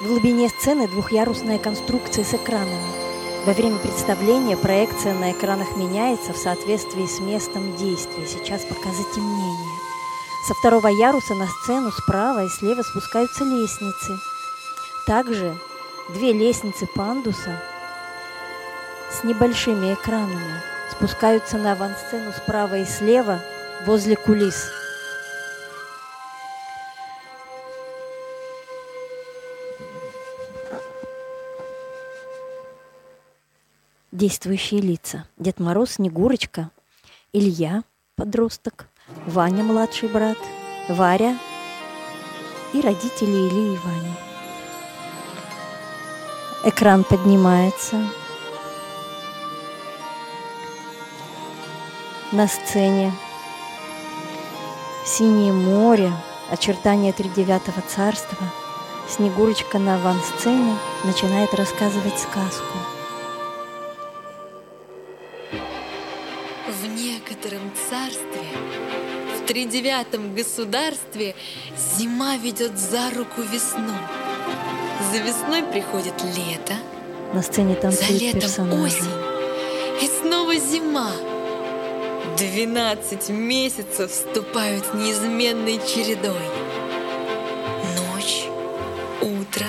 В глубине сцены двухъярусная конструкция с экранами. Во время представления проекция на экранах меняется в соответствии с местом действия. Сейчас пока затемнение. Со второго яруса на сцену справа и слева спускаются лестницы. Также две лестницы пандуса с небольшими экранами спускаются на авансцену справа и слева возле кулис. Действующие лица. Дед Мороз, Снегурочка, Илья, подросток, Ваня, младший брат, Варя и родители Ильи и Вани. Экран поднимается. На сцене синее море, очертания тридевятого царства. Снегурочка на авансцене начинает рассказывать сказку – тридевятом государстве зима ведет за руку весну. За весной приходит лето, на сцене танцуют за летом персонажи. осень, и снова зима. Двенадцать месяцев вступают неизменной чередой. Ночь, утро,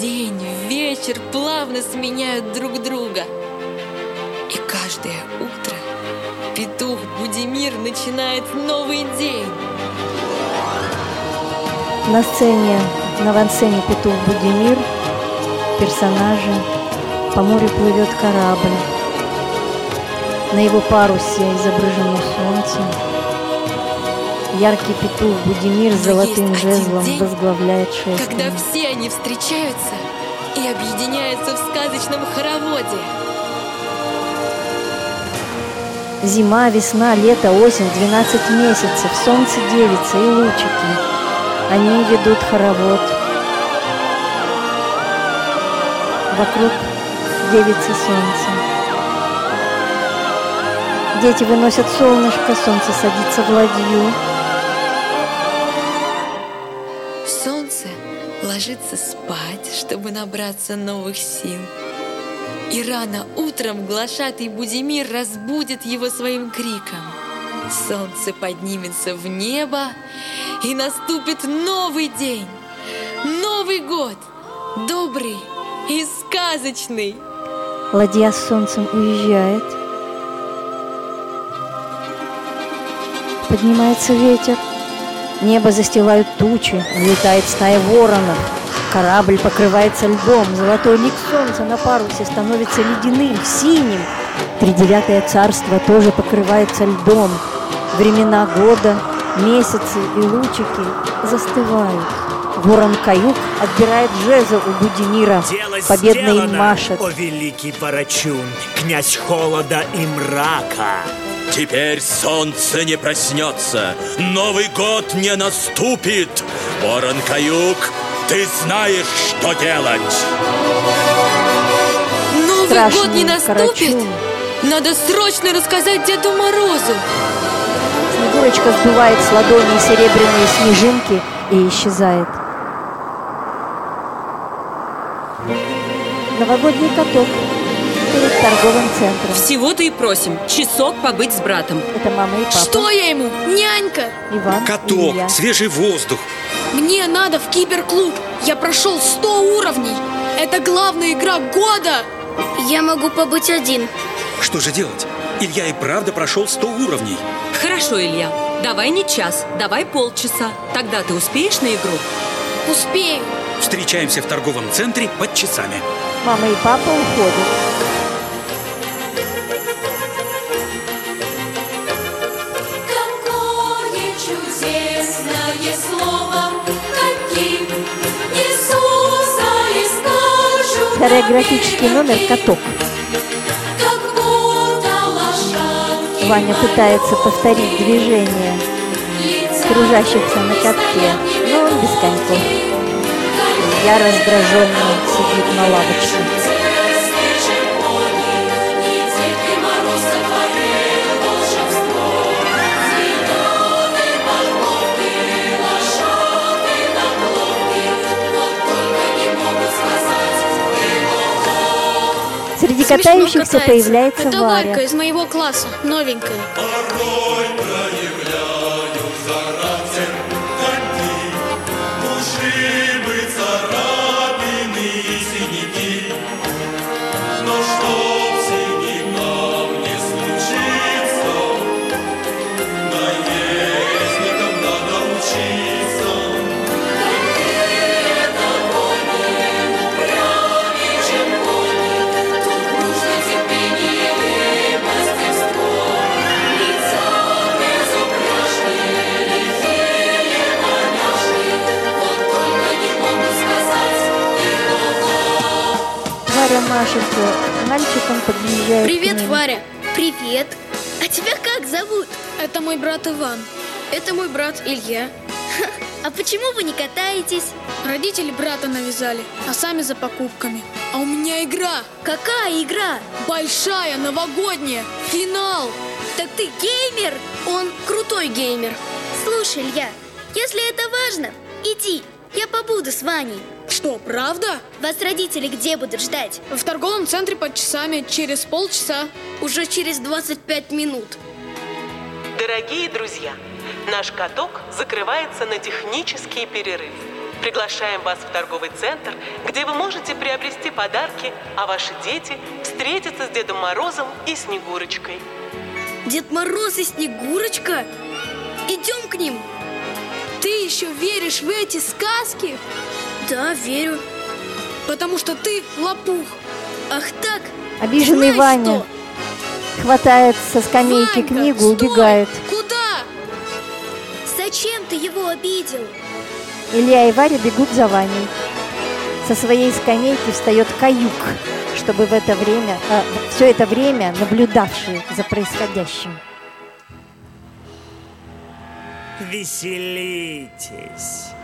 день, вечер плавно сменяют друг друга. И каждое утро Петух Будимир начинает новый день. На сцене, на авансцене Петух Будимир, персонажи, по морю плывет корабль. На его парусе изображено солнце. Яркий петух Будимир с золотым жезлом день, возглавляет шествие. Когда все они встречаются и объединяются в сказочном хороводе. Зима, весна, лето, осень, 12 месяцев, солнце девица и лучики. Они ведут хоровод. Вокруг девицы солнца. Дети выносят солнышко, солнце садится в ладью. Солнце ложится спать, чтобы набраться новых сил. И рано утром глашатый Будимир разбудит его своим криком. Солнце поднимется в небо, и наступит новый день, Новый год, добрый и сказочный. Ладья с солнцем уезжает. Поднимается ветер. Небо застилают тучи, летает стая воронов. Корабль покрывается льдом, золотой лик солнца на парусе становится ледяным, синим. Тридевятое царство тоже покрывается льдом. Времена года, месяцы и лучики застывают. Ворон Каюк отбирает жезл у Будимира, Дело победно им сделано, машет. О великий Ворочун, князь холода и мрака. Теперь солнце не проснется, Новый год не наступит. Ворон Каюк, ты знаешь, что делать. Новый Страшный год не наступит. Карачун. Надо срочно рассказать Деду Морозу. Снегурочка сдувает с ладони серебряные снежинки и исчезает. Новогодний каток перед торговым центром. Всего-то и просим. Часок побыть с братом. Это мама и папа. Что я ему? Нянька! Иван Каток, свежий воздух. Мне надо в киберклуб! Я прошел 100 уровней! Это главная игра года! Я могу побыть один. Что же делать? Илья и правда прошел 100 уровней. Хорошо, Илья. Давай не час, давай полчаса. Тогда ты успеешь на игру? Успею! Встречаемся в торговом центре под часами. Мама и папа уходят. Хореографический номер «Каток». Ваня пытается повторить движение кружащихся на катке, но он без коньков. Я раздраженно сидит на лавочке. Катающихся появляется Это Варя. Варька из моего класса, новенькая. Варя машет мальчиком, подъезжает к Привет, ним. Варя. Привет. А тебя как зовут? Это мой брат Иван. Это мой брат Илья. А почему вы не катаетесь? Родители брата навязали, а сами за покупками. А у меня игра. Какая игра? Большая, новогодняя. Финал. Так ты геймер? Он крутой геймер. Слушай, Илья, если это важно, иди, я побуду с Ваней. Что, правда? Вас родители где будут ждать? В торговом центре под часами через полчаса. Уже через 25 минут. Дорогие друзья, наш каток закрывается на технический перерыв. Приглашаем вас в торговый центр, где вы можете приобрести подарки, а ваши дети встретятся с Дедом Морозом и Снегурочкой. Дед Мороз и Снегурочка? Идем к ним. Ты еще веришь в эти сказки? Да, верю. Потому что ты лопух. Ах так? Обиженный Знаешь Ваня что? хватает со скамейки Ванька, книгу, стой! убегает. Куда? Зачем ты его обидел? Илья и Варя бегут за Ваней. Со своей скамейки встает каюк, чтобы в это время, все это время наблюдавший за происходящим. Веселитесь,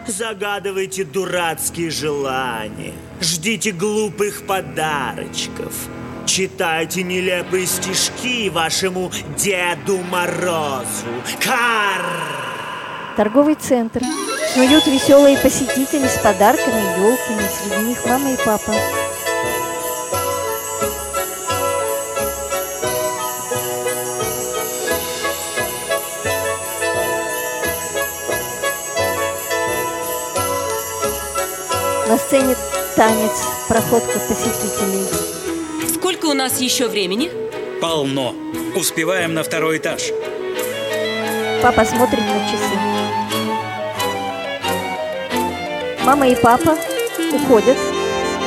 загадывайте дурацкие желания, ждите глупых подарочков, читайте нелепые стишки вашему Деду Морозу. Кар! Торговый центр. Снуют веселые посетители с подарками елками. Среди них мама и папа. Сцене танец, проходка посетителей. Сколько у нас еще времени? Полно. Успеваем на второй этаж. Папа смотрит на часы. Мама и папа уходят.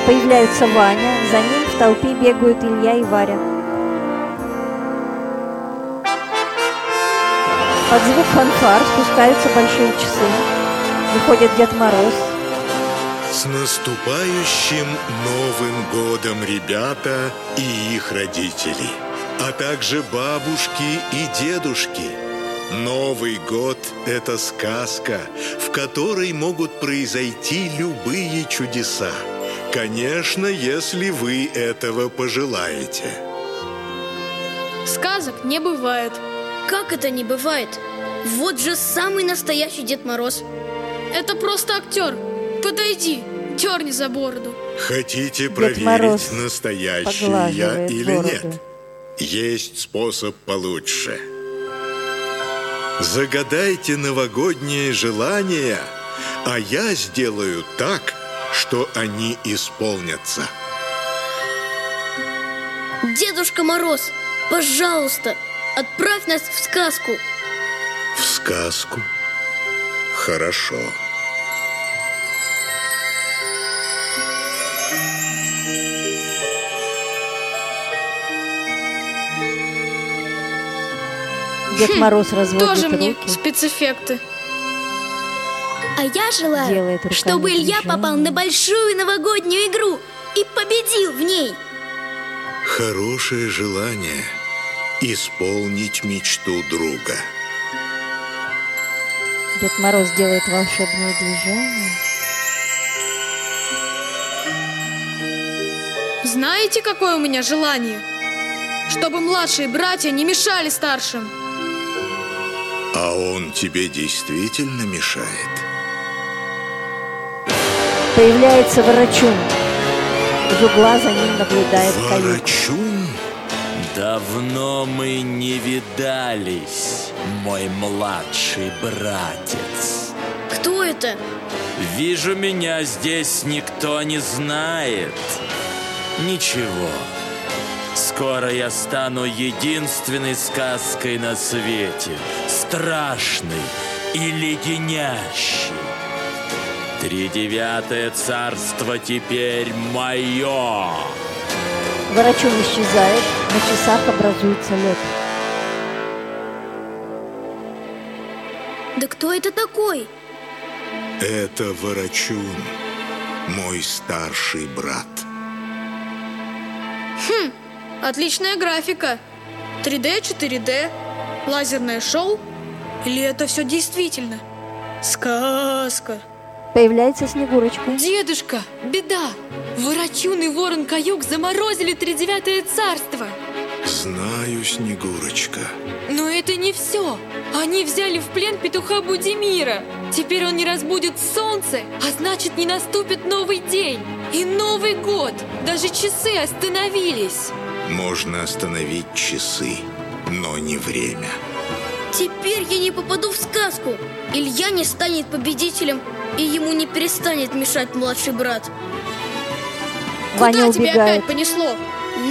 Появляются Ваня. За ним в толпе бегают Илья и Варя. Под звук фанфар спускаются большие часы. Выходит Дед Мороз. С наступающим Новым годом, ребята и их родители, а также бабушки и дедушки. Новый год – это сказка, в которой могут произойти любые чудеса. Конечно, если вы этого пожелаете. Сказок не бывает. Как это не бывает? Вот же самый настоящий Дед Мороз. Это просто актер. Подойди, дерни за бороду. Хотите Дед проверить, Мороз настоящий я или бороду. нет? Есть способ получше. Загадайте новогодние желания, а я сделаю так, что они исполнятся. Дедушка Мороз, пожалуйста, отправь нас в сказку. В сказку? Хорошо. Дед Мороз разводит Тоже мне руки. спецэффекты. А я желаю, чтобы Илья движение. попал на большую новогоднюю игру и победил в ней. Хорошее желание исполнить мечту друга. Дед Мороз делает волшебное движение. Знаете, какое у меня желание? Чтобы младшие братья не мешали старшим. А он тебе действительно мешает? Появляется Ворочун. Из угла за ним наблюдает. Ворочун? Давно мы не видались, мой младший братец. Кто это? Вижу, меня здесь никто не знает. Ничего. Скоро я стану единственной сказкой на свете. Страшной и леденящей. Тридевятое царство теперь мое. Ворочун исчезает, на часах образуется лед. Да кто это такой? Это Ворочун, мой старший брат. Хм, отличная графика. 3D, 4D, лазерное шоу. Или это все действительно? Сказка. Появляется Снегурочка. Дедушка, беда! Ворочун и ворон Каюк заморозили тридевятое царство. Знаю, Снегурочка. Но это не все. Они взяли в плен петуха Будимира. Теперь он не разбудит солнце, а значит не наступит новый день. И Новый год. Даже часы остановились. Можно остановить часы, но не время. Теперь я не попаду в сказку. Илья не станет победителем, и ему не перестанет мешать младший брат. Ваня Куда тебя убегает. опять понесло?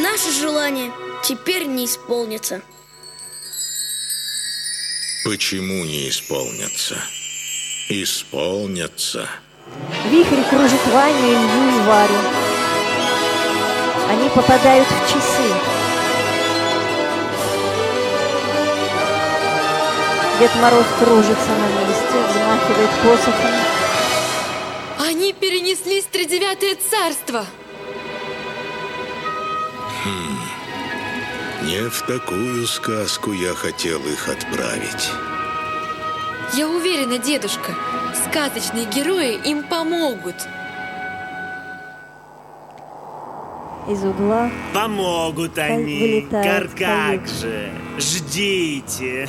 Наше желание теперь не исполнится. Почему не исполнятся? Исполнятся. Вихрь кружит Ваню, Илью и Варю. Они попадают в часы. Дед Мороз кружится на месте, взмахивает посохом. Они перенеслись в тридевятое царство. Не в такую сказку я хотел их отправить. Я уверена, дедушка, сказочные герои им помогут. Из угла Помогут они. вылетает каюк. как же. Ждите.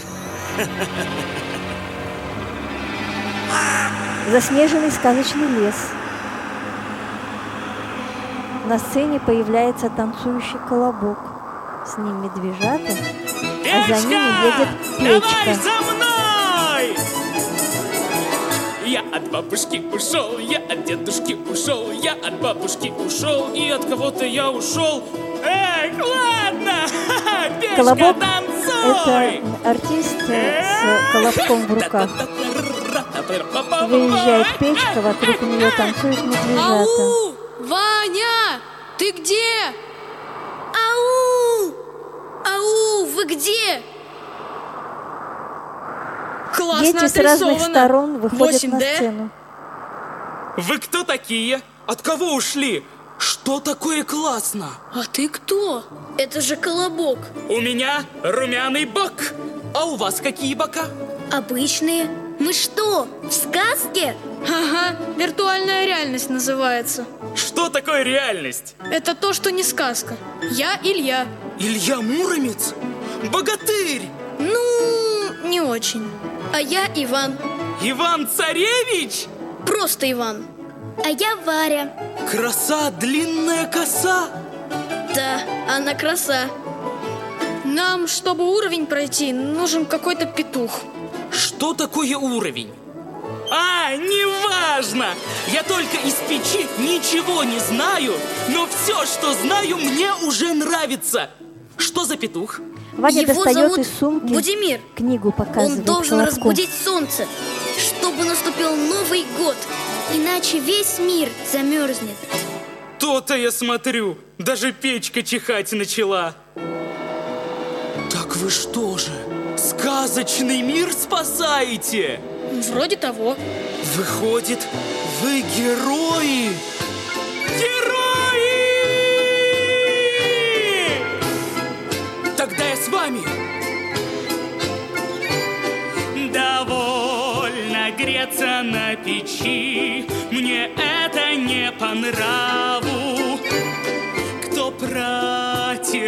Заснеженный сказочный лес. На сцене появляется танцующий колобок. С ним медвежата, а за ними едет Давай печка. за мной! Я от бабушки ушел, я от дедушки ушел, я от бабушки ушел, и от кого-то я ушел. Эх, ладно! Печка, Колобок танцуй! Это артист э, с колобком в руках. Выезжает печка, вокруг нее танцуют медвежата. Ау! Ваня! Ты где? Ау! Ау, вы где? Классно Дети с разных сторон выходят на 8D? сцену. Вы кто такие? От кого ушли? Что такое классно? А ты кто? Это же колобок. У меня румяный бок. А у вас какие бока? Обычные. Мы что, в сказке? Ага, виртуальная реальность называется. Что такое реальность? Это то, что не сказка. Я Илья. Илья Муромец? Богатырь! Ну, не очень. А я Иван. Иван Царевич? Просто Иван. А я Варя. Краса, длинная коса. Да, она краса. Нам, чтобы уровень пройти, нужен какой-то петух. Что такое уровень? А, неважно! Я только из печи ничего не знаю, но все, что знаю, мне уже нравится. Что за петух? Ваня Его достает зовут из сумки Будимир. книгу, Он показывает должен колобку. разбудить солнце, чтобы наступил Новый год. Иначе весь мир замерзнет. То-то я смотрю, даже печка чихать начала. Так вы что же, сказочный мир спасаете? Вроде того. Выходит, вы герои! Герои! Тогда я с вами. Довольно греться на печи, мне это не по нраву. Кто протирает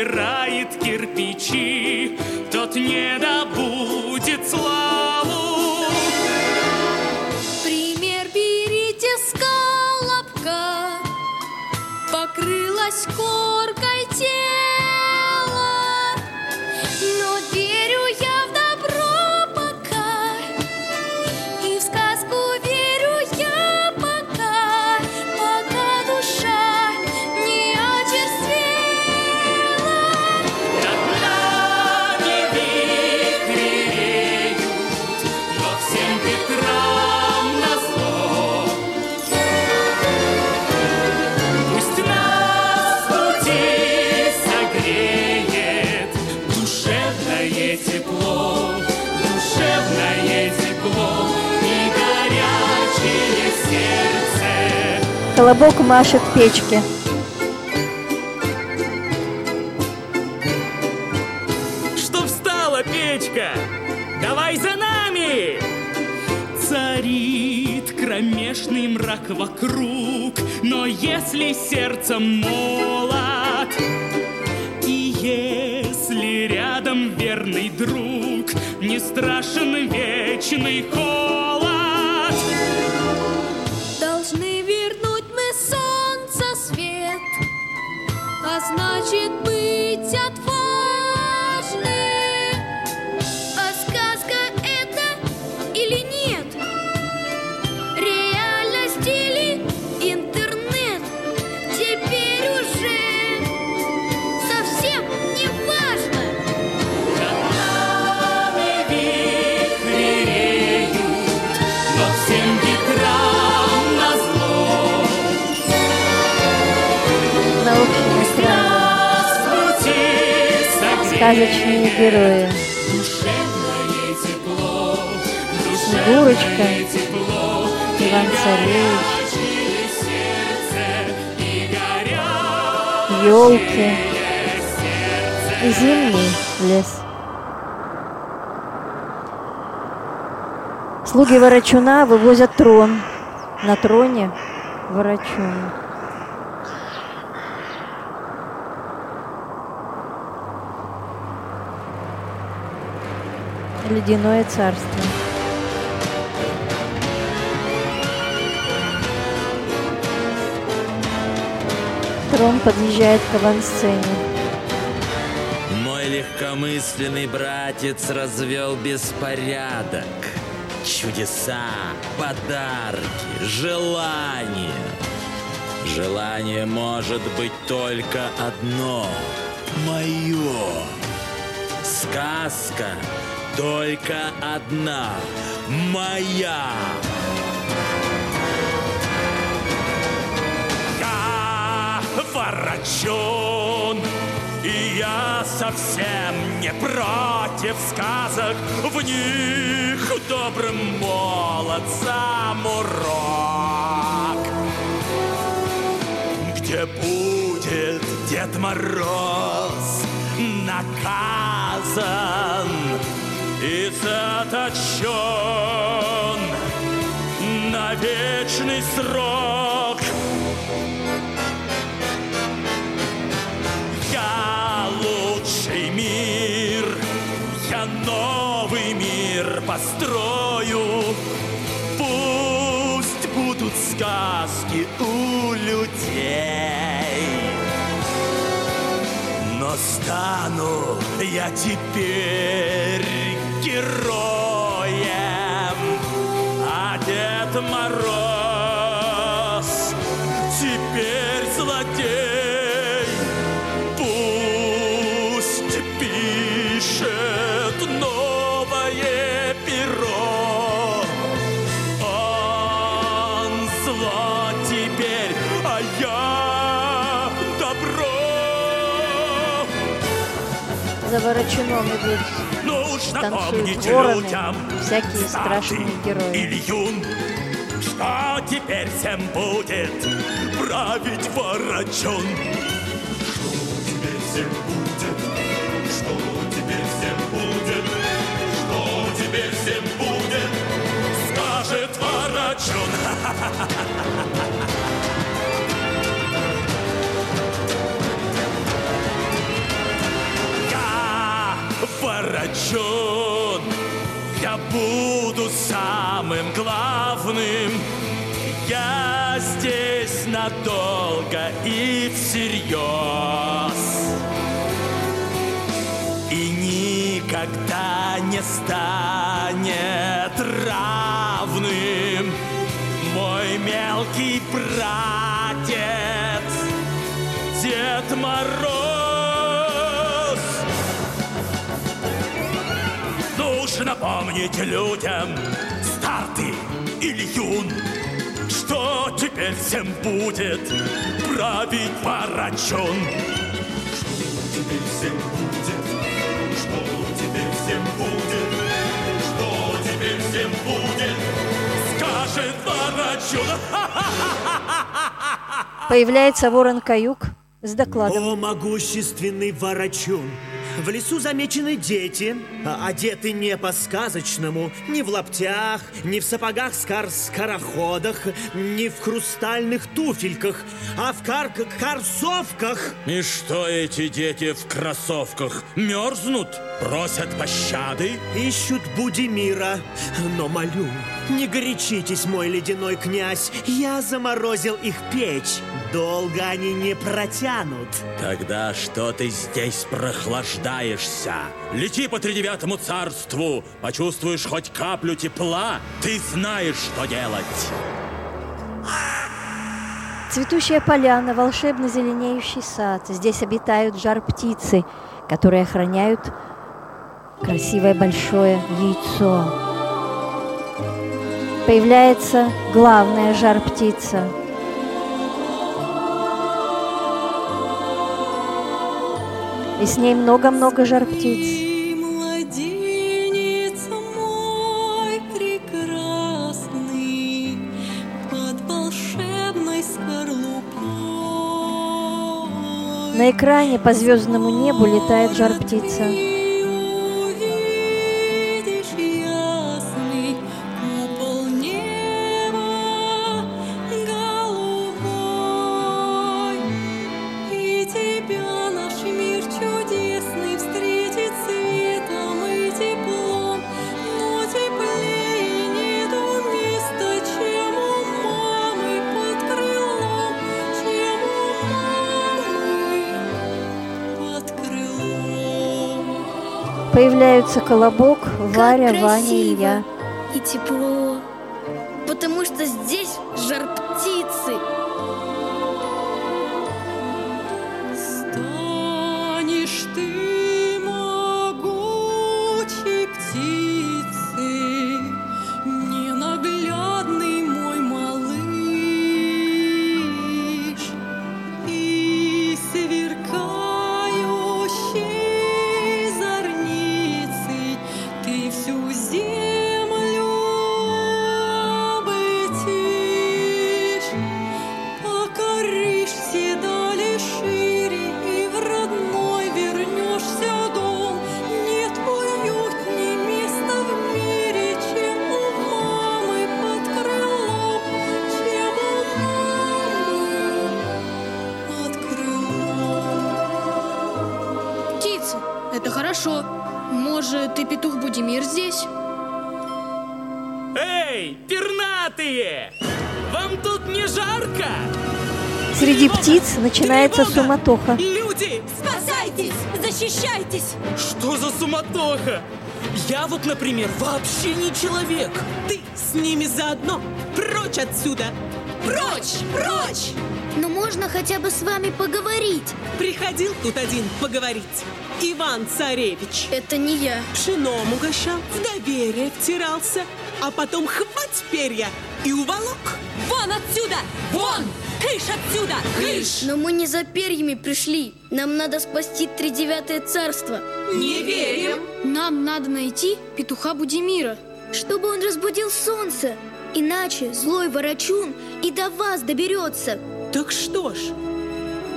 кирпичи, тот не добудет славу. Пример берите с колобка, покрыла Колобок машет печке. Что встала, печка? Давай за нами! Царит кромешный мрак вокруг, Но если сердце молод, И если рядом верный друг, Не страшен сказочные герои. Снегурочка, Иван Царевич, елки и зимний лес. Слуги Ворочуна вывозят трон. На троне Ворочун. Ледяное царство. Трон подъезжает к авансцене. Мой легкомысленный братец развел беспорядок. Чудеса, подарки, желания. Желание может быть только одно — мое. Сказка только одна — моя. Я ворочун, и я совсем не против сказок. В них добрым молодцам урок. Где будет Дед Мороз наказан и заточен на вечный срок. Я лучший мир, я новый мир построю. Пусть будут сказки у людей. Но стану я теперь героем, а Дед Мороз теперь злодей. Пусть пишет новое перо. Он зло теперь, а я добро. За Ворочуном идут, Нужно танцуют вороны, людям, всякие страшные герои. или юн, что теперь всем будет править ворочун. Что теперь всем будет? Что теперь всем будет? Что теперь всем будет? Скажет ворочун. ворочун, я буду самым главным. Я здесь надолго и всерьез. И никогда не станет Нужно помнить людям, стар ты или юн, что теперь всем будет править ворочун. Что теперь всем будет? Что теперь всем будет? Что теперь всем будет? Скажет ворочун. Появляется ворон Каюк с докладом. О, могущественный ворочун! В лесу замечены дети, а- одеты не по-сказочному, ни в лаптях, ни в сапогах скар-скороходах, ни в хрустальных туфельках, а в кар корсовках. И что эти дети в кроссовках? Мерзнут? Просят пощады? Ищут Будимира, но молю, не горячитесь, мой ледяной князь, я заморозил их печь. Долго они не протянут. Тогда что ты здесь прохлаждаешься? Лети по тридевятому царству, почувствуешь хоть каплю тепла, ты знаешь, что делать. Цветущая поляна, волшебно зеленеющий сад. Здесь обитают жар-птицы, которые охраняют красивое большое яйцо. Появляется главная жар-птица. И с ней много-много жар-птиц. На экране по звездному небу летает жар-птица. Появляются Колобок, Варя, Ваня, красиво Илья. И тепло. Потому что здесь жар Начинается суматоха. Люди! Спасайтесь! Защищайтесь! Что за суматоха? Я вот, например, вообще не человек. Ты с ними заодно. Прочь отсюда! Прочь! Прочь! Но можно хотя бы с вами поговорить. Приходил тут один поговорить. Иван Царевич. Это не я. Пшеном угощал, в доверие втирался, а потом хвать перья и уволок. Вон отсюда! Вон! Кыш отсюда! Кыш! Но мы не за перьями пришли. Нам надо спасти тридевятое царство. Не верим. Нам надо найти петуха Будимира. Чтобы он разбудил солнце. Иначе злой ворочун и до вас доберется. Так что ж,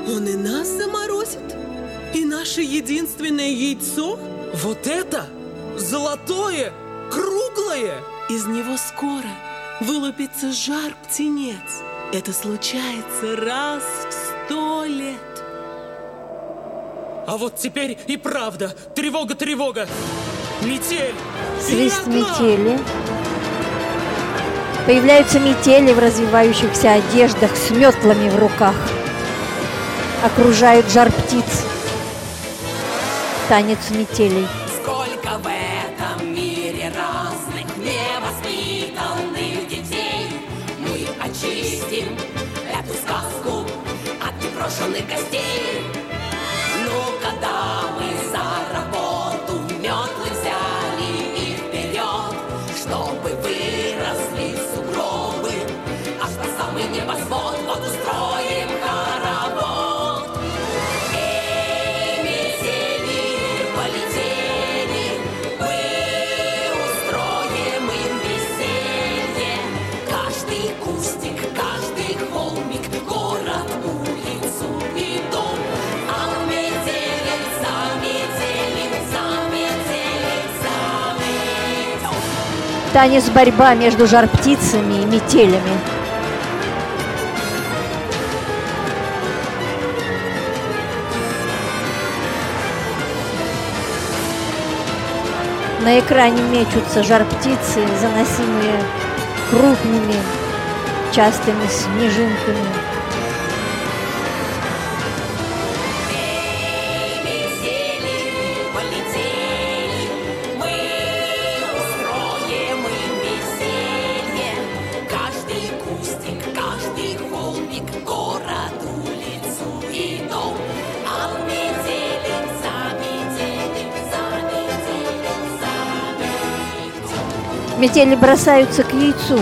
он и нас заморозит? И наше единственное яйцо? Вот это? Золотое? Круглое? Из него скоро вылупится жар-птенец. Это случается раз в сто лет. А вот теперь и правда. Тревога, тревога. Метель. Свист метели. Появляются метели в развивающихся одеждах с метлами в руках. Окружают жар птиц. Танец метелей. Непрошенных Танец борьба между жар-птицами и метелями. На экране мечутся жар-птицы, заносимые крупными, частыми снежинками. Метели бросаются к яйцу,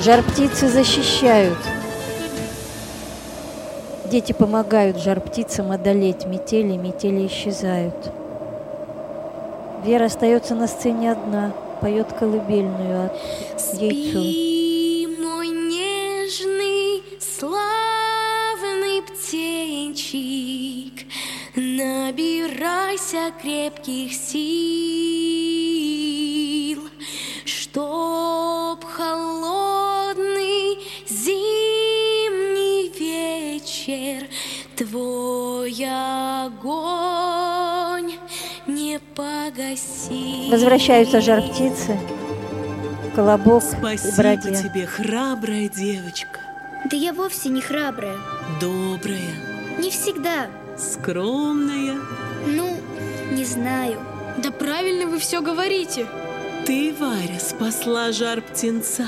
жар-птицы защищают. Дети помогают жар-птицам одолеть метели, метели исчезают. Вера остается на сцене одна, поет колыбельную от яйцу. Мой нежный, славный птенчик, Набирайся крепких сил, Возвращаются жар-птицы, колобок и Спасибо братья. тебе, храбрая девочка. Да я вовсе не храбрая. Добрая, Не всегда. скромная. Ну, не знаю. Да правильно вы все говорите. Ты, Варя, спасла жар птенца.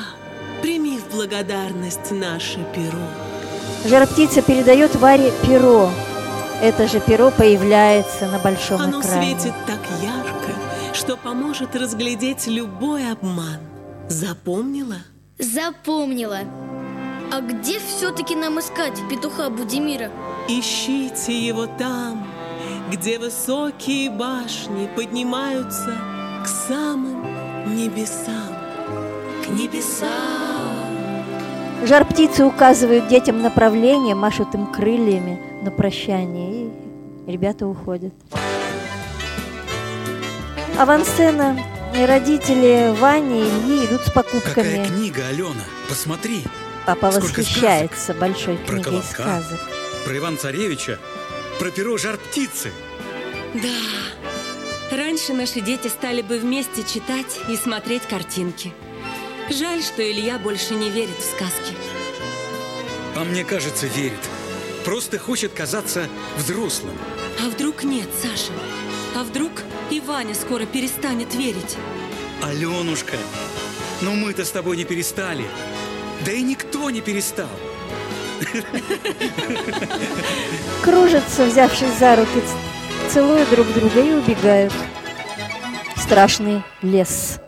Прими в благодарность наше перо. Жар-птица передает Варе перо. Это же перо появляется на большом Оно экране. светит так ярко, что поможет разглядеть любой обман. Запомнила? Запомнила. А где все-таки нам искать петуха Будимира? Ищите его там, где высокие башни поднимаются к самым небесам. К небесам. Жар-птицы указывают детям направление, машут им крыльями на прощание, и ребята уходят. Авансцена и родители Вани и Ильи идут с Какая покупками. книга, Алена? Посмотри. Папа Сколько восхищается большой Про книгой колобка, сказок. Про Иван-Царевича, про перо жар-птицы. Да. Раньше наши дети стали бы вместе читать и смотреть картинки. Жаль, что Илья больше не верит в сказки. А мне кажется, верит. Просто хочет казаться взрослым. А вдруг нет, Саша? А вдруг и Ваня скоро перестанет верить? Аленушка, ну мы-то с тобой не перестали. Да и никто не перестал. Кружатся, взявшись за руки, целуют друг друга и убегают. Страшный лес.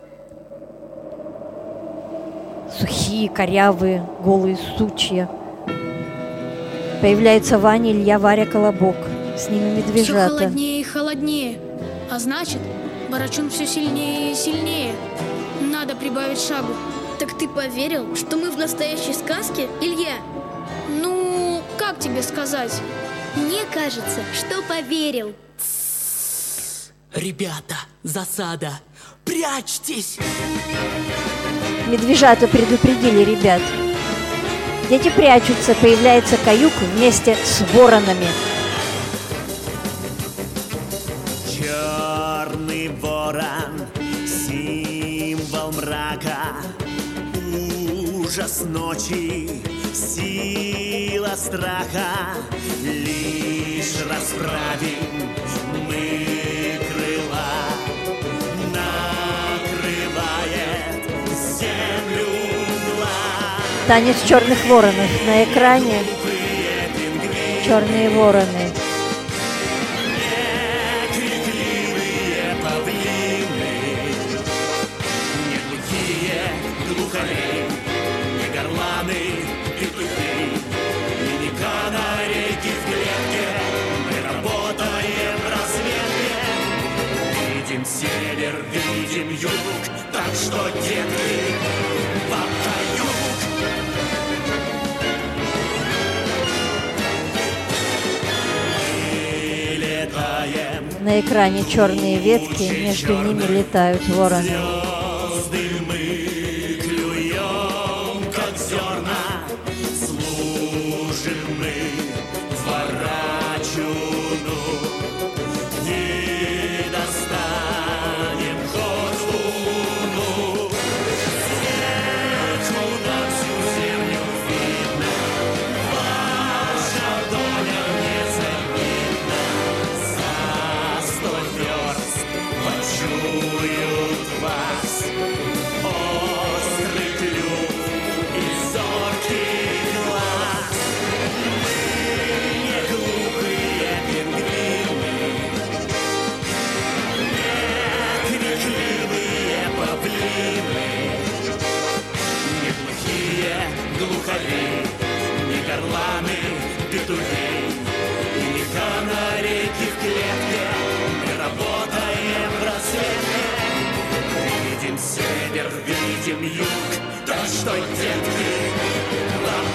Сухие, корявые, голые сучья. Появляются Ваня, Илья, Варя, Колобок. С ними Все медвежата. холоднее и холоднее. А значит, Барачун все сильнее и сильнее. Надо прибавить шагу. Так ты поверил, что мы в настоящей сказке, Илья? Ну, как тебе сказать? Мне кажется, что поверил. Ребята, засада! Прячьтесь! Медвежата предупредили ребят. Дети прячутся, появляется каюк вместе с воронами. Ужас ночи, сила страха. Лишь расправим мы крыла, накрывает землю мгла. Танец черных воронов на экране. Черные вороны. Север, видим юг, так что, детки. Мы летаем На экране черные ветки, между ними летают вороны. Что, детки, вам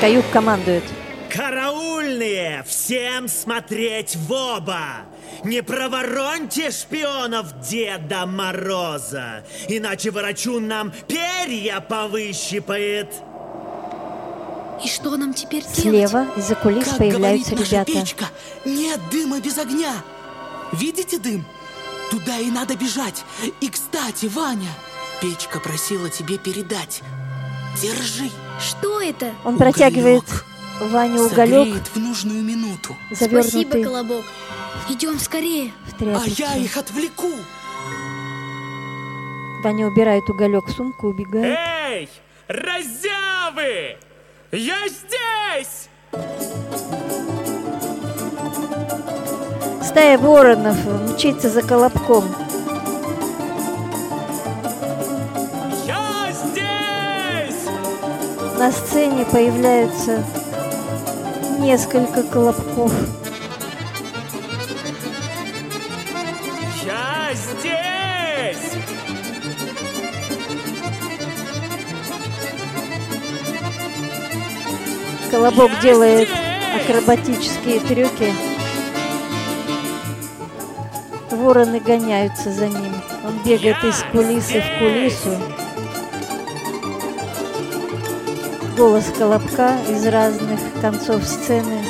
Каюк командует. Караульные! Всем смотреть в оба! Не провороньте шпионов Деда Мороза, иначе ворочун нам перья повыщипает. И что нам теперь делать? Слева из-за кулис Как появляются говорит наша ребята. печка, нет дыма без огня. Видите дым? Туда и надо бежать. И, кстати, Ваня, печка просила тебе передать. Держи. Что это? Он протягивает Ване уголек, Согреет в нужную минуту. Спасибо, завернутый Колобок. Идем скорее. в А я их отвлеку. Ваня убирает уголек в сумку, убегает. Эй, разявы! Я здесь! Стая воронов мчится за колобком. Я здесь! На сцене появляются несколько колобков. Я здесь! Колобок Я делает здесь! акробатические трюки. Вороны гоняются за ним. Он бегает из кулисы в кулису. Голос колобка из разных концов сцены.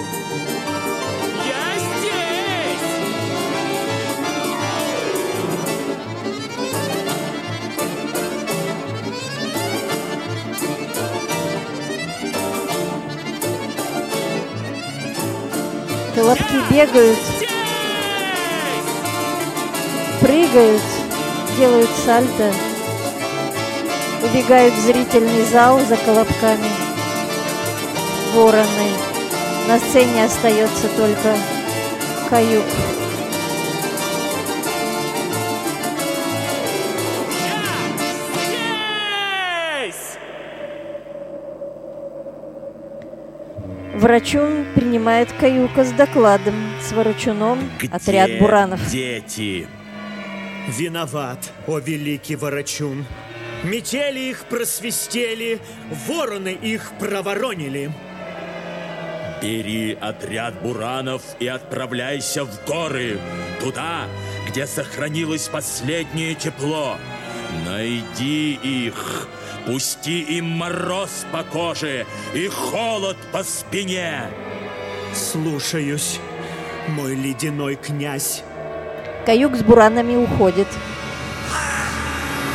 Колобки бегают, прыгают, делают сальто, убегают в зрительный зал за колобками. Вороны. На сцене остается только каюк. Врачун принимает каюка с докладом. С ворочуном отряд Где буранов. дети? Виноват, о великий ворочун. Метели их просвистели, вороны их проворонили. Бери отряд буранов и отправляйся в горы, туда, где сохранилось последнее тепло. Найди их, пусти им мороз по коже и холод по спине. Слушаюсь, мой ледяной князь. Каюк с буранами уходит.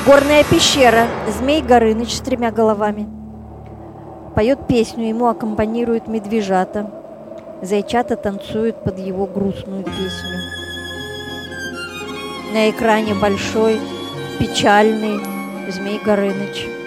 Горная пещера. Змей Горыныч с тремя головами. Поет песню, ему аккомпанируют медвежата. Зайчата танцуют под его грустную песню. На экране большой, печальный Змей Горыныч.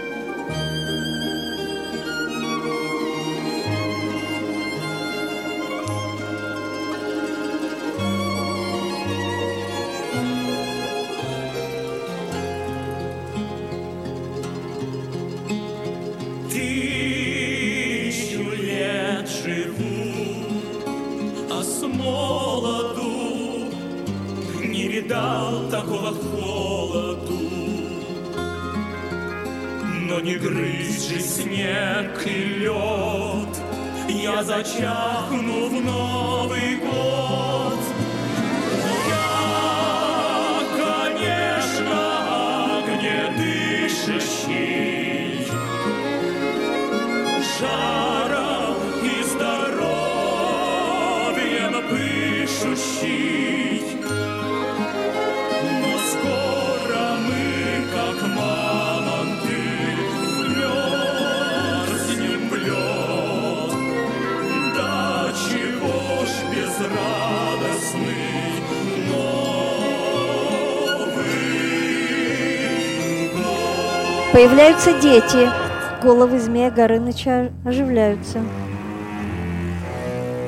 Появляются дети. Головы змея Горыныча оживляются.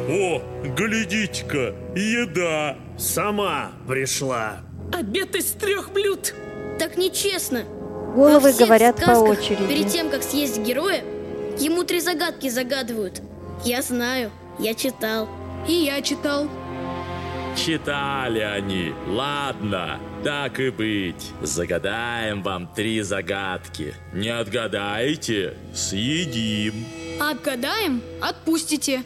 О, глядите-ка, еда. Сама пришла. Обед из трех блюд. Так нечестно. Головы Во всех говорят по очереди. Перед тем, как съесть героя, ему три загадки загадывают. Я знаю, я читал. И я читал. Читали они. Ладно, так и быть. Загадаем вам три загадки. Не отгадаете? Съедим. Отгадаем, отпустите.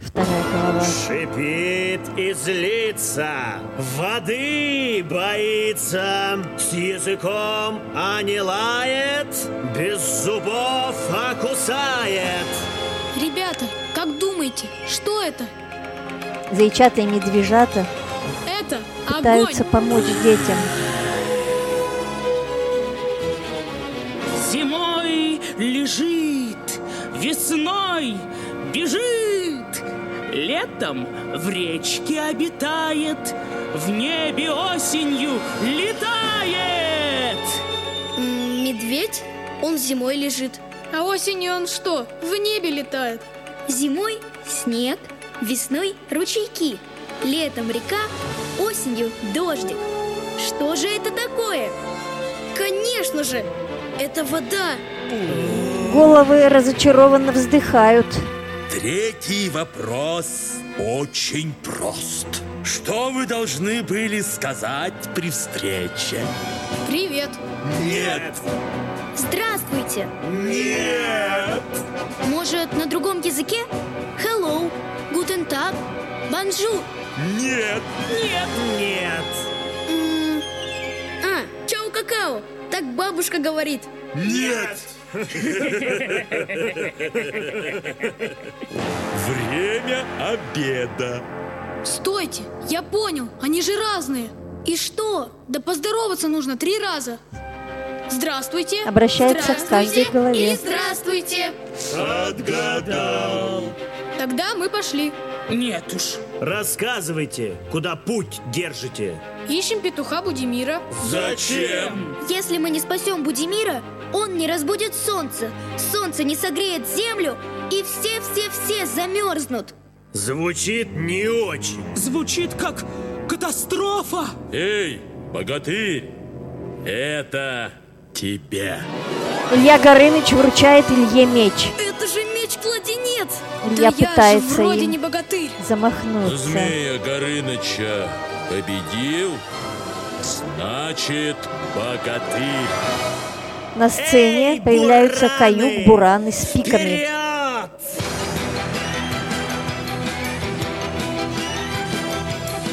Вторая голова. Шипит и злится, воды боится, с языком, а не лает, без зубов, а кусает. Ребята, как думаете, что это? Зайчата и медвежата Это пытаются огонь. помочь детям. Зимой лежит, весной бежит, летом в речке обитает, в небе осенью летает. Медведь? Он зимой лежит. А осенью он что, в небе летает? Зимой снег, весной ручейки, летом река, осенью дождик. Что же это такое? Конечно же, это вода. Головы разочарованно вздыхают. Третий вопрос очень прост. Что вы должны были сказать при встрече? Привет. Нет. Здравствуйте. Нет. Может, на другом языке? Hello, Tag, bonjour. Нет. Нет. Нет. М, А, чау какао. Так бабушка говорит. Нет. Время обеда. Стойте, я понял, они же разные. И что? Да поздороваться нужно три раза. Здравствуйте. Обращается к каждой И голове. здравствуйте. Отгадал. Тогда мы пошли. Нет уж. Рассказывайте, куда путь держите. Ищем петуха Будимира. Зачем? Если мы не спасем Будимира, он не разбудит солнце. Солнце не согреет землю, и все-все-все замерзнут. Звучит не очень. Звучит как катастрофа. Эй, богатырь, это тебе. Илья Горыныч вручает Илье меч. Это же меч-кладенец! Илья да я пытается же вроде им не богатырь. замахнуться. Змея Горыныча победил, значит, богатырь. На сцене Эй, появляются бураны! каюк, бураны с пиками. Вперед!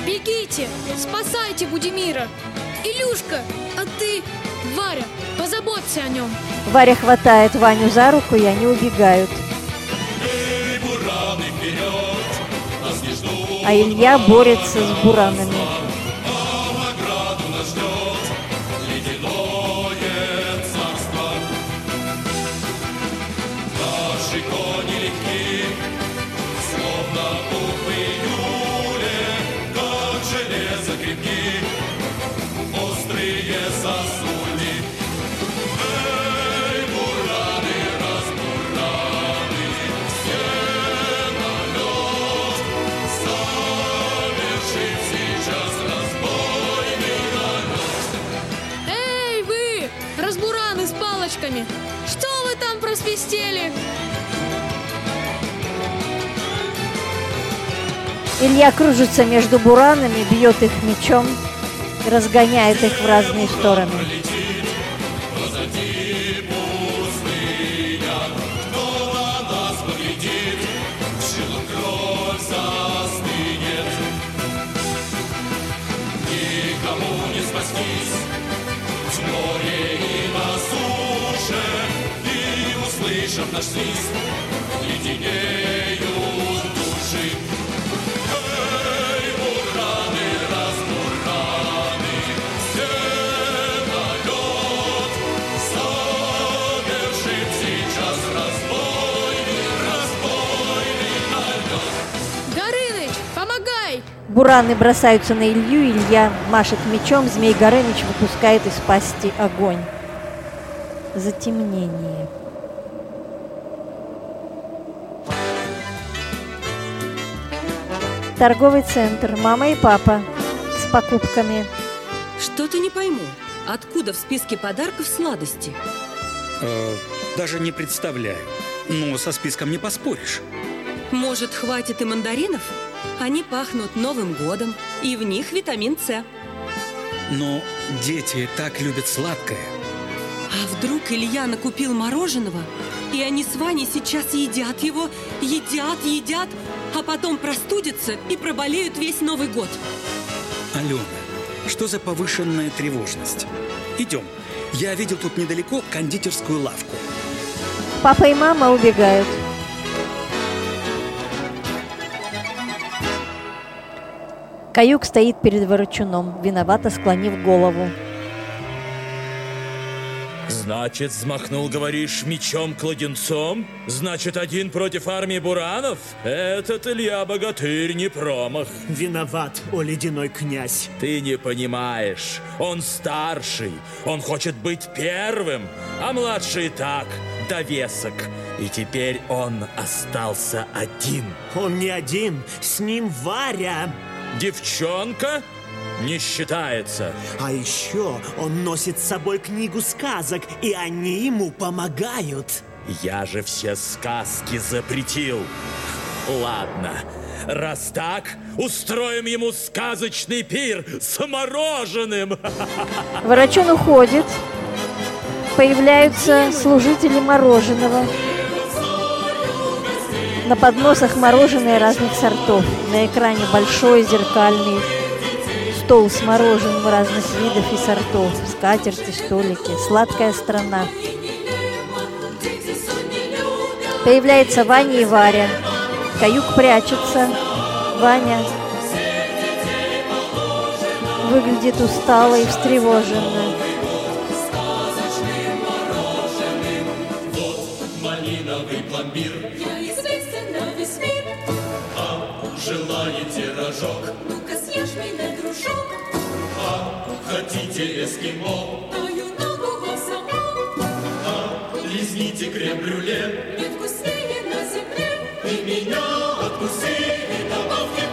Бегите, спасайте Будимира. Илюшка, а ты, Варя, позаботься о нем. Варя хватает Ваню за руку, и они убегают. А Илья борется с буранами. Эй, там просвистели? Илья кружится между буранами, бьет их мечом и разгоняет их в разные стороны. Бураны бросаются на Илью, Илья машет мечом, Змей Горыныч выпускает из пасти огонь. Затемнение. Торговый центр, мама и папа с покупками. Что-то не пойму. Откуда в списке подарков сладости? Э, даже не представляю. Но со списком не поспоришь. Может, хватит и мандаринов? Они пахнут Новым годом, и в них витамин С. Но дети так любят сладкое. А вдруг Илья накупил мороженого, и они с Ваней сейчас едят его, едят, едят, а потом простудятся и проболеют весь Новый год. Алена, что за повышенная тревожность? Идем. Я видел тут недалеко кондитерскую лавку. Папа и мама убегают. Каюк стоит перед ворочуном, виновато склонив голову. Значит, взмахнул, говоришь, мечом-кладенцом? Значит, один против армии буранов? Этот Илья Богатырь не промах. Виноват, о ледяной князь. Ты не понимаешь. Он старший. Он хочет быть первым. А младший так, довесок. И теперь он остался один. Он не один. С ним Варя. Девчонка? Не считается. А еще он носит с собой книгу сказок, и они ему помогают. Я же все сказки запретил. Ладно, раз так, устроим ему сказочный пир с мороженым. Ворочон уходит. Появляются служители мороженого. На подносах мороженое разных сортов. На экране большой зеркальный стол с мороженым разных видов и сортов, скатерти, столики, сладкая страна. Появляется Ваня и Варя. Каюк прячется. Ваня выглядит устало и встревоженно. Желаете рожок? Ну-ка съешь меня, дружок А хотите эскимо? Даю ногу вам саму А лизните крем-брюле Нет вкуснее на земле И меня откуси И добавьте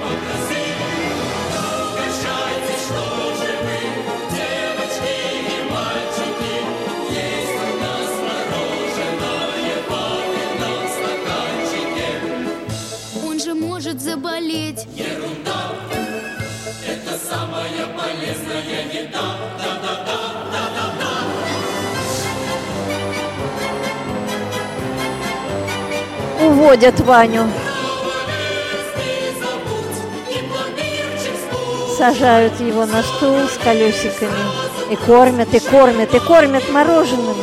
самая полезная еда. Уводят Ваню. Сажают его на стул с колесиками. И кормят, и кормят, и кормят мороженым.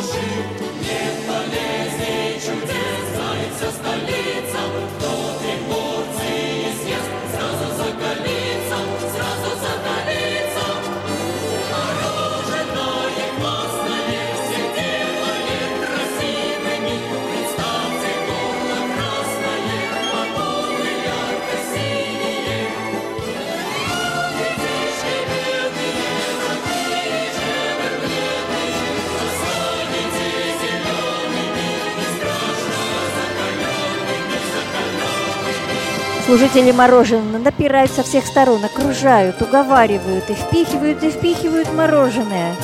Служители мороженого напирают со всех сторон, окружают, уговаривают и впихивают и впихивают мороженое.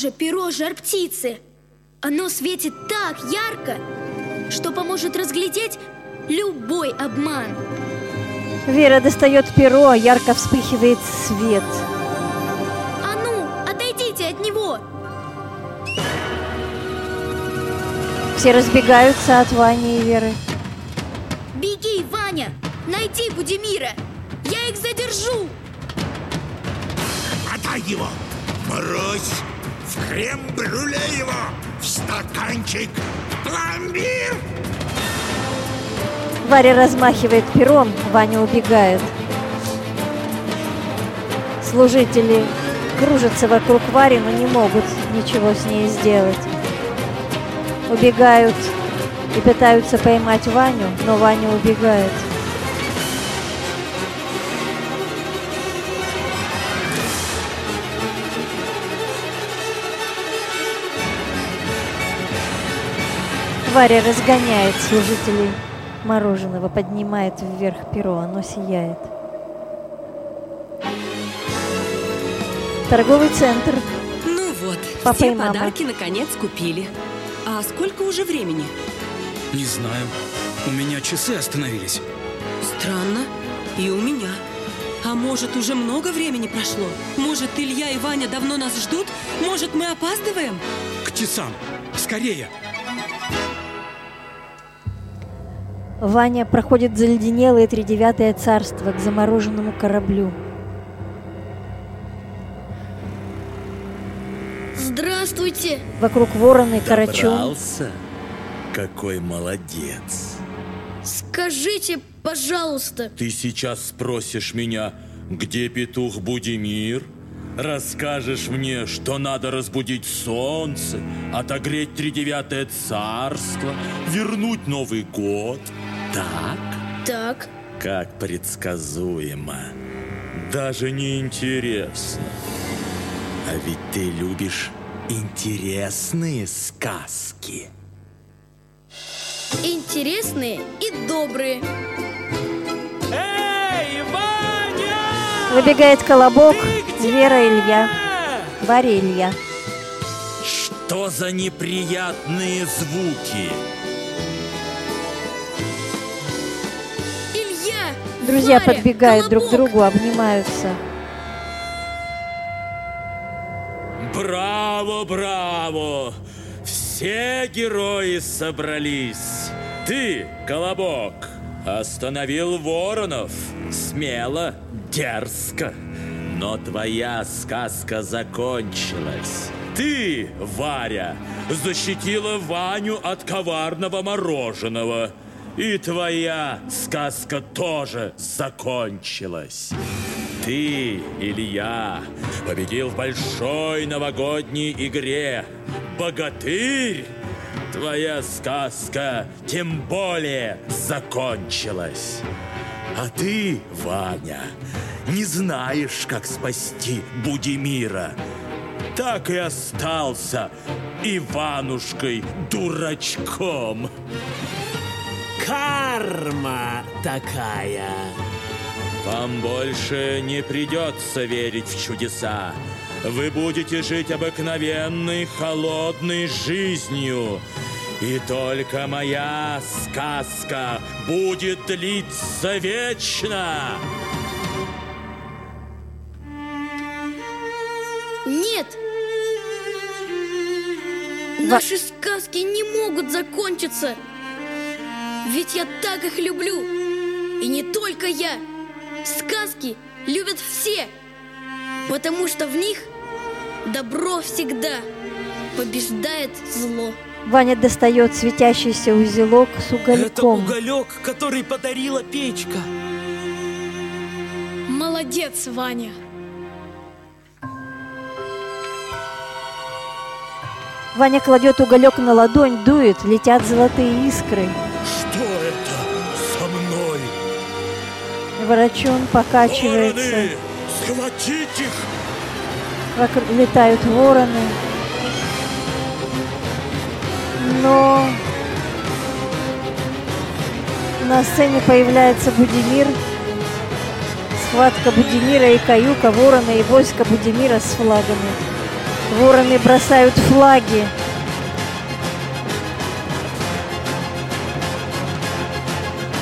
Же перо жар птицы. Оно светит так ярко, что поможет разглядеть любой обман. Вера достает перо, ярко вспыхивает свет. А ну, отойдите от него! Все разбегаются от Вани и Веры. Беги, Ваня! Найди Будимира! Я их задержу! Хватай его! Морозь! В крем-брюле его! В стаканчик! Пломбир! Варя размахивает пером, Ваня убегает. Служители кружатся вокруг Вари, но не могут ничего с ней сделать. Убегают и пытаются поймать Ваню, но Ваня убегает. Варя разгоняет служителей мороженого, поднимает вверх перо, оно сияет. Торговый центр. Ну вот, Папа все мама. подарки наконец купили. А сколько уже времени? Не знаю. У меня часы остановились. Странно. И у меня. А может, уже много времени прошло? Может, Илья и Ваня давно нас ждут? Может, мы опаздываем? К часам. Скорее. Ваня проходит заледенелое тридевятое царство к замороженному кораблю. Здравствуйте! Вокруг вороны, карачун. Добрался? Какой молодец. Скажите, пожалуйста, Ты сейчас спросишь меня, где петух Будимир? Расскажешь мне, что надо разбудить солнце, отогреть тридевятое царство, вернуть Новый год. Так? так, Как предсказуемо. Даже не интересно. А ведь ты любишь интересные сказки. интересные и добрые. Эй, Ваня! Выбегает колобок, Вера Илья. Варя Илья. Что за неприятные звуки? Друзья Варя, подбегают друг к другу, обнимаются. Браво, браво! Все герои собрались. Ты, Колобок, остановил воронов. Смело, дерзко. Но твоя сказка закончилась. Ты, Варя, защитила Ваню от коварного мороженого. И твоя сказка тоже закончилась. Ты, Илья, победил в большой новогодней игре. Богатырь! Твоя сказка тем более закончилась. А ты, Ваня, не знаешь, как спасти Будимира. Так и остался Иванушкой-дурачком. Карма такая. Вам больше не придется верить в чудеса. Вы будете жить обыкновенной, холодной жизнью. И только моя сказка будет длиться вечно. Нет! Наши сказки не могут закончиться. Ведь я так их люблю. И не только я. Сказки любят все. Потому что в них добро всегда побеждает зло. Ваня достает светящийся узелок с Это угольком. уголек, который подарила печка. Молодец, Ваня. Ваня кладет уголек на ладонь, дует, летят золотые искры. Ворочун покачивается. Вороны! Схватить их! Вокруг летают вороны. Но на сцене появляется Будимир. Схватка Будимира и Каюка, вороны и войско Будимира с флагами. Вороны бросают флаги.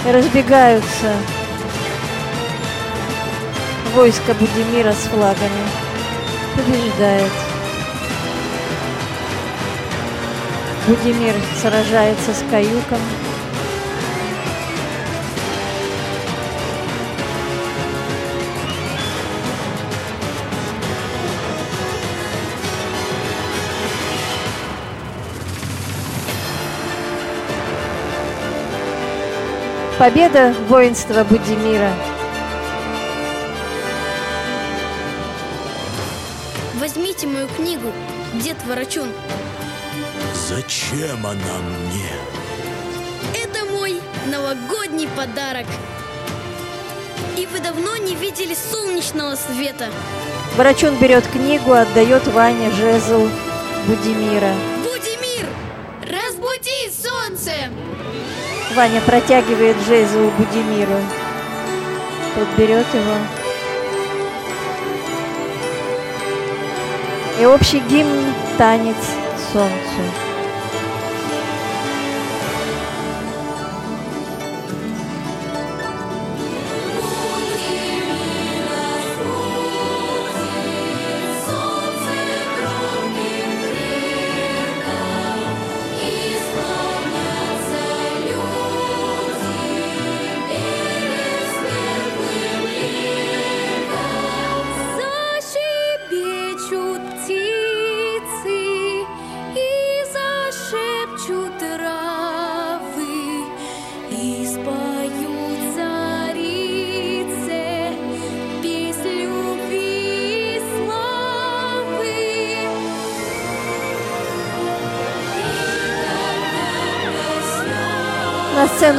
Разбегаются войско Будимира с флагами. Побеждает. Будимир сражается с каюком. Победа воинства Будимира Возьмите мою книгу, дед Ворочун. Зачем она мне? Это мой новогодний подарок. И вы давно не видели солнечного света. Ворочун берет книгу, отдает Ване жезл Будимира. Будимир, разбуди солнце! Ваня протягивает жезл Будимиру. Тот берет его. И общий гимн «Танец солнцу».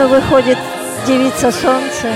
Выходит девица солнца.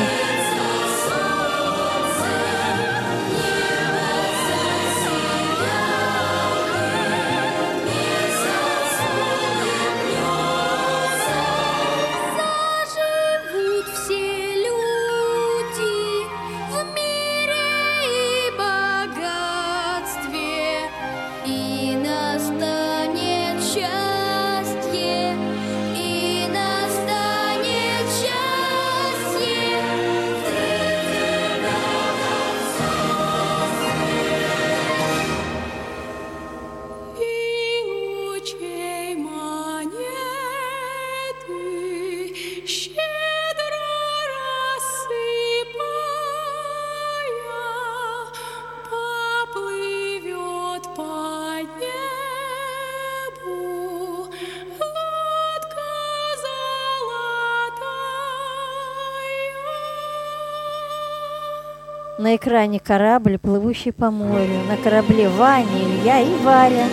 На экране корабль, плывущий по морю. На корабле Ваня, Илья и Варя.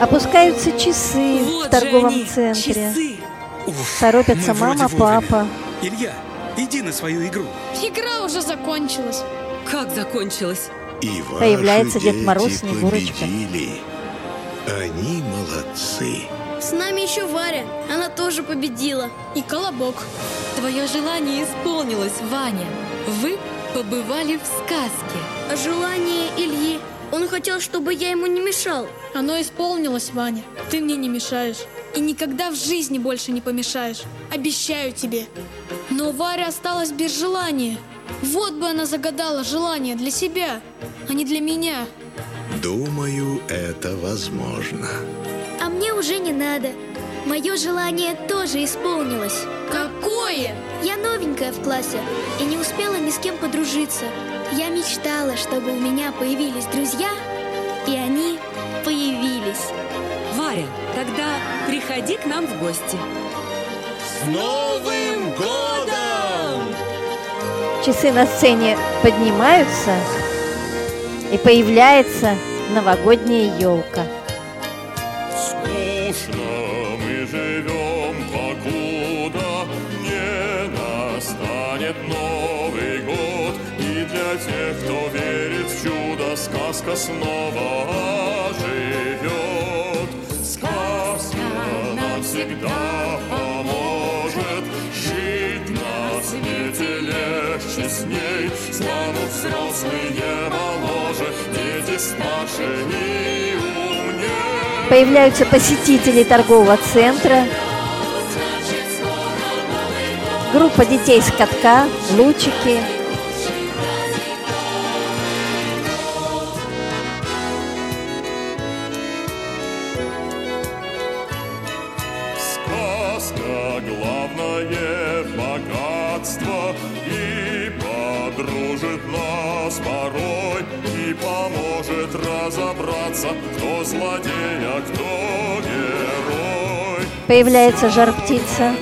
Опускаются часы Вот в же торговом они, центре. часы. Уф, Торопятся мама, папа. Илья, иди на свою игру. Игра уже закончилась. Как закончилась? И ваши Появляется Дед Мороз, Снегурочка. победили. Они молодцы. С нами еще Варя, она тоже победила. И Колобок. Твое желание исполнилось, Ваня. Вы побывали в сказке. А желание Ильи, он хотел, чтобы я ему не мешал. Оно исполнилось, Ваня. Ты мне не мешаешь. И никогда в жизни больше не помешаешь. Обещаю тебе. Но Варя осталась без желания. Вот бы она загадала желание для себя, а не для меня. Думаю, это возможно. А мне уже не надо. Мое желание тоже исполнилось. Какое? Я новенькая в классе и не успела ни с кем подружиться. Я мечтала, чтобы у меня появились друзья, и они появились. Варя, тогда приходи к нам в гости. С Новым годом! Часы на сцене поднимаются, и появляется новогодняя елка. Скучно мы живем, сказка снова оживет. Сказка нам всегда поможет жить на свете легче с ней. Станут взрослые моложе, дети старше и умнее. Появляются посетители торгового центра. Группа детей с катка, лучики. Появляется жар-птица.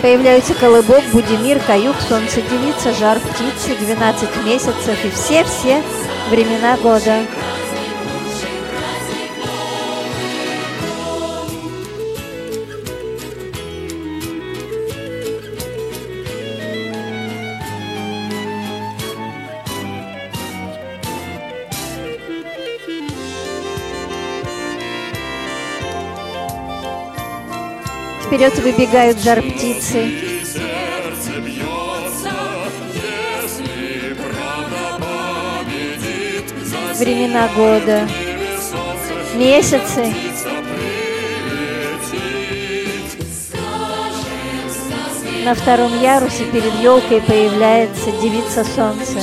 Появляются колыбок, Будимир, Каюк, Солнце, Девица, Жар, Птицы, 12 месяцев и все-все времена года. Вперед выбегают жар птицы. Сердце бьется, если правда победит. За Времена года. Месяцы. На втором ярусе перед елкой появляется девица солнца.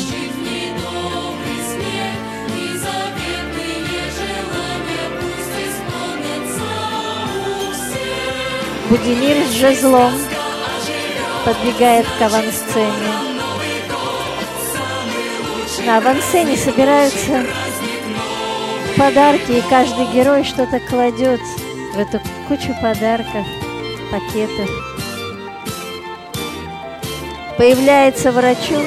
Будимир с жезлом подбегает к авансцене. На авансцене собираются подарки, и каждый герой что-то кладет в эту кучу подарков, пакетов. Появляется врачун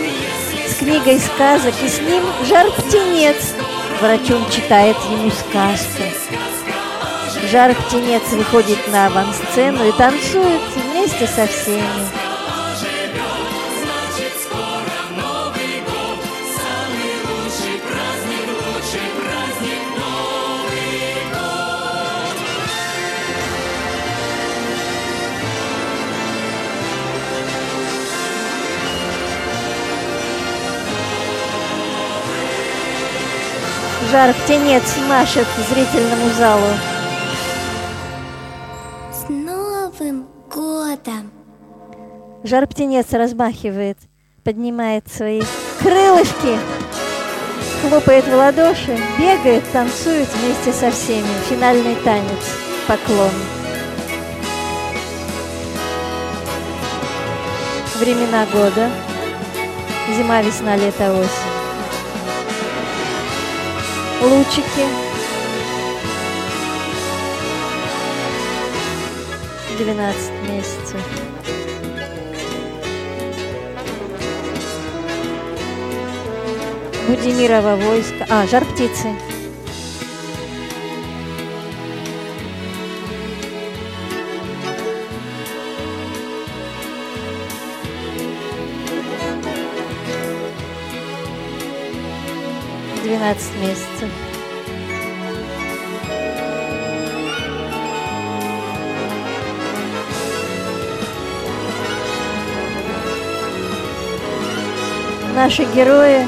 с книгой сказок, и с ним жар-птенец. Врачун читает ему сказку. Жар-птенец выходит на авансцену и танцует вместе со всеми. Жар-птенец машет зрительному залу. Жар-птенец размахивает, поднимает свои крылышки, хлопает в ладоши, бегает, танцует вместе со всеми. Финальный танец, поклон. Времена года. Зима, весна, лето, осень. Лучики. Двенадцать месяцев. Будимирова войско. А, жар птицы. Двенадцать месяцев. Наши герои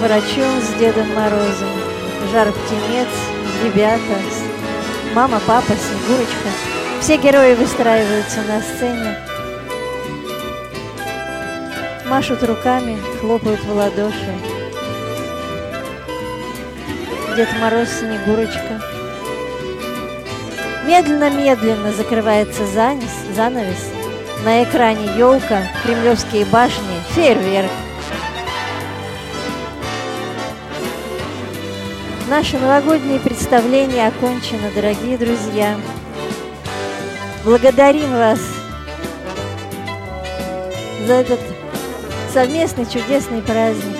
Врачом с Дедом Морозом, Жар-птенец, ребята, мама, папа, Снегурочка. Все герои выстраиваются на сцене, машут руками, хлопают в ладоши. Дед Мороз, Снегурочка. Медленно-медленно закрывается занес, занавес. На экране елка, кремлевские башни, фейерверк. Наше новогоднее представление окончено, дорогие друзья. Благодарим вас за этот совместный чудесный праздник.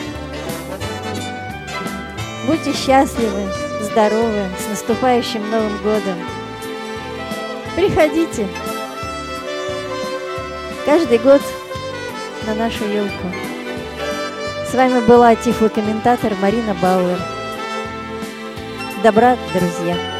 Будьте счастливы, здоровы, с наступающим Новым годом. Приходите каждый год на нашу елку. С вами была тифлокомментатор Марина Бауэр. Добра, друзья!